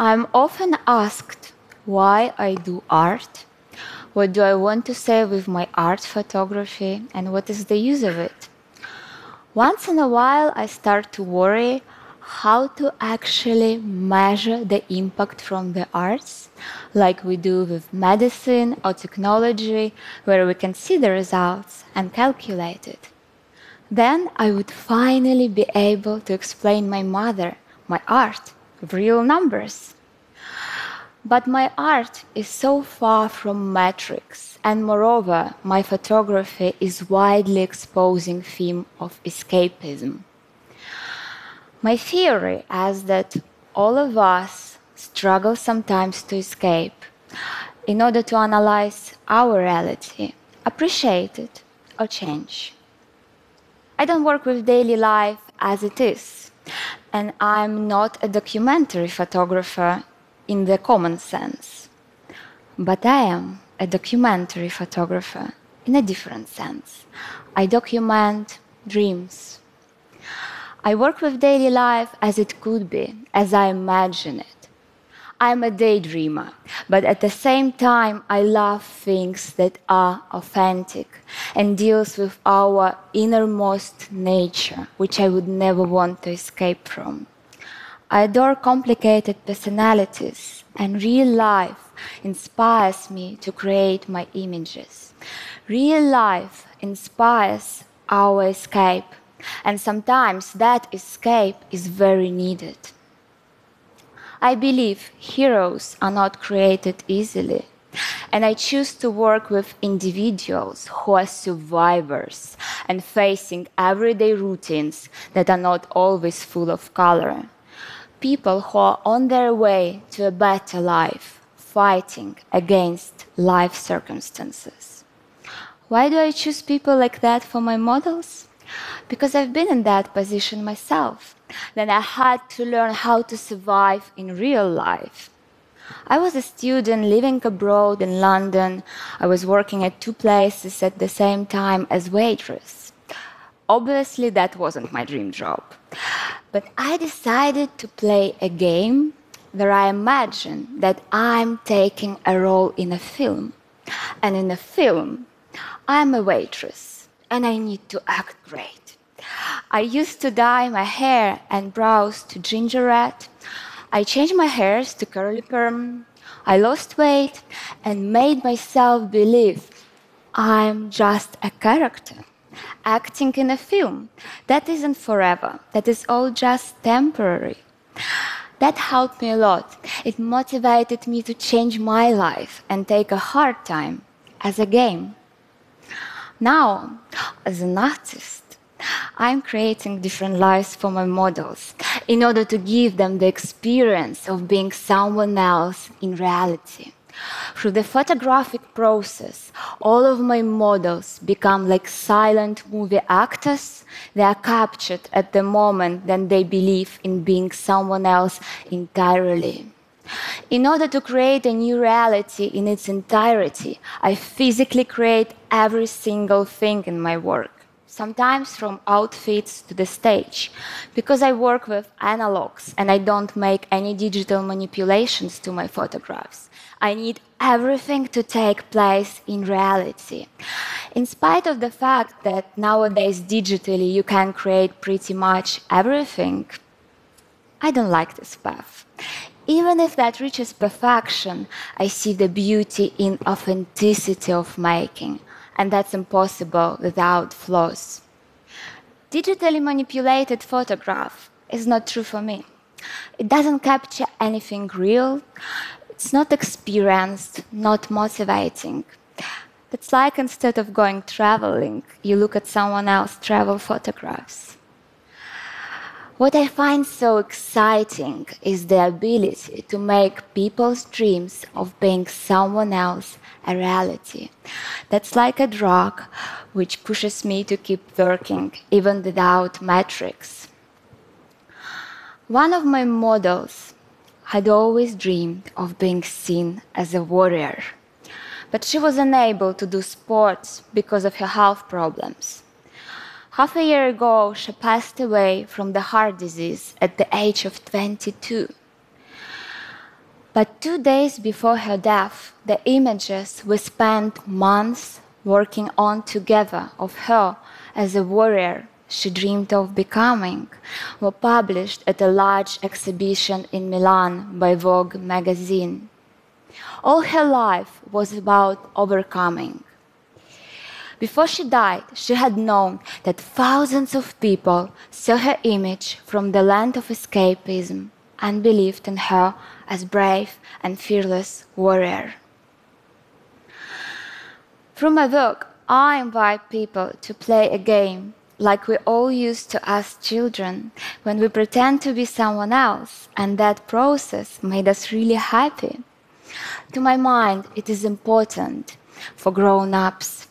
I'm often asked why I do art, what do I want to say with my art photography, and what is the use of it. Once in a while, I start to worry how to actually measure the impact from the arts, like we do with medicine or technology, where we can see the results and calculate it. Then I would finally be able to explain my mother, my art, real numbers. But my art is so far from metrics, and moreover, my photography is widely exposing theme of escapism. My theory is that all of us struggle sometimes to escape in order to analyze our reality, appreciate it, or change. I don't work with daily life as it is, and I'm not a documentary photographer in the common sense, but I am a documentary photographer in a different sense. I document dreams, I work with daily life as it could be, as I imagine it. I'm a daydreamer, but at the same time, I love things that are authentic and deals with our innermost nature, which I would never want to escape from. I adore complicated personalities, and real life inspires me to create my images. Real life inspires our escape and sometimes that escape is very needed. I believe heroes are not created easily. And I choose to work with individuals who are survivors and facing everyday routines that are not always full of color. People who are on their way to a better life, fighting against life circumstances. Why do I choose people like that for my models? Because I've been in that position myself. Then I had to learn how to survive in real life. I was a student living abroad in London. I was working at two places at the same time as waitress. Obviously, that wasn't my dream job. But I decided to play a game where I imagine that I'm taking a role in a film. And in a film, I'm a waitress and I need to act great. I used to dye my hair and brows to ginger red. I changed my hairs to curly perm. I lost weight and made myself believe I'm just a character acting in a film. That isn't forever, that is all just temporary. That helped me a lot. It motivated me to change my life and take a hard time as a game. Now, as an artist, I'm creating different lives for my models in order to give them the experience of being someone else in reality. Through the photographic process, all of my models become like silent movie actors. They are captured at the moment that they believe in being someone else entirely. In order to create a new reality in its entirety, I physically create every single thing in my work sometimes from outfits to the stage. Because I work with analogs and I don't make any digital manipulations to my photographs, I need everything to take place in reality. In spite of the fact that nowadays digitally you can create pretty much everything, I don't like this path. Even if that reaches perfection, I see the beauty in authenticity of making and that's impossible without flaws. Digitally manipulated photograph is not true for me. It doesn't capture anything real. It's not experienced, not motivating. It's like instead of going traveling, you look at someone else's travel photographs. What I find so exciting is the ability to make people's dreams of being someone else a reality. That's like a drug which pushes me to keep working even without metrics. One of my models had always dreamed of being seen as a warrior, but she was unable to do sports because of her health problems. Half a year ago, she passed away from the heart disease at the age of 22. But two days before her death, the images we spent months working on together of her as a warrior she dreamed of becoming were published at a large exhibition in Milan by Vogue magazine. All her life was about overcoming. Before she died, she had known that thousands of people saw her image from the land of escapism and believed in her as brave and fearless warrior. Through my work, I invite people to play a game like we all used to as children when we pretend to be someone else, and that process made us really happy. To my mind, it is important for grown ups.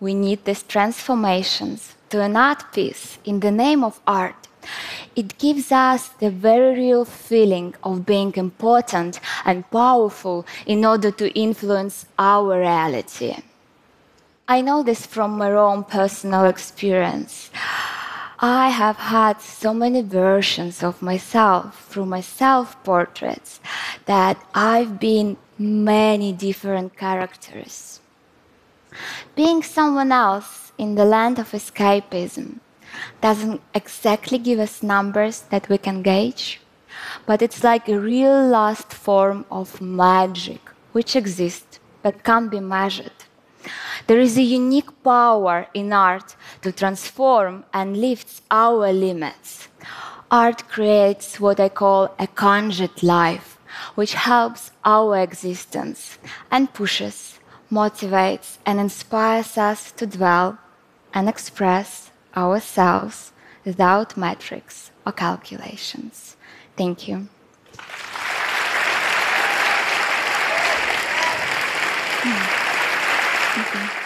We need these transformations to an art piece in the name of art. It gives us the very real feeling of being important and powerful in order to influence our reality. I know this from my own personal experience. I have had so many versions of myself through my self portraits that I've been many different characters. Being someone else in the land of escapism doesn't exactly give us numbers that we can gauge, but it's like a real last form of magic which exists but can't be measured. There is a unique power in art to transform and lifts our limits. Art creates what I call a conjured life, which helps our existence and pushes, motivates, and inspires us to dwell and express ourselves without metrics or calculations. Thank you. Hmm. Thank you.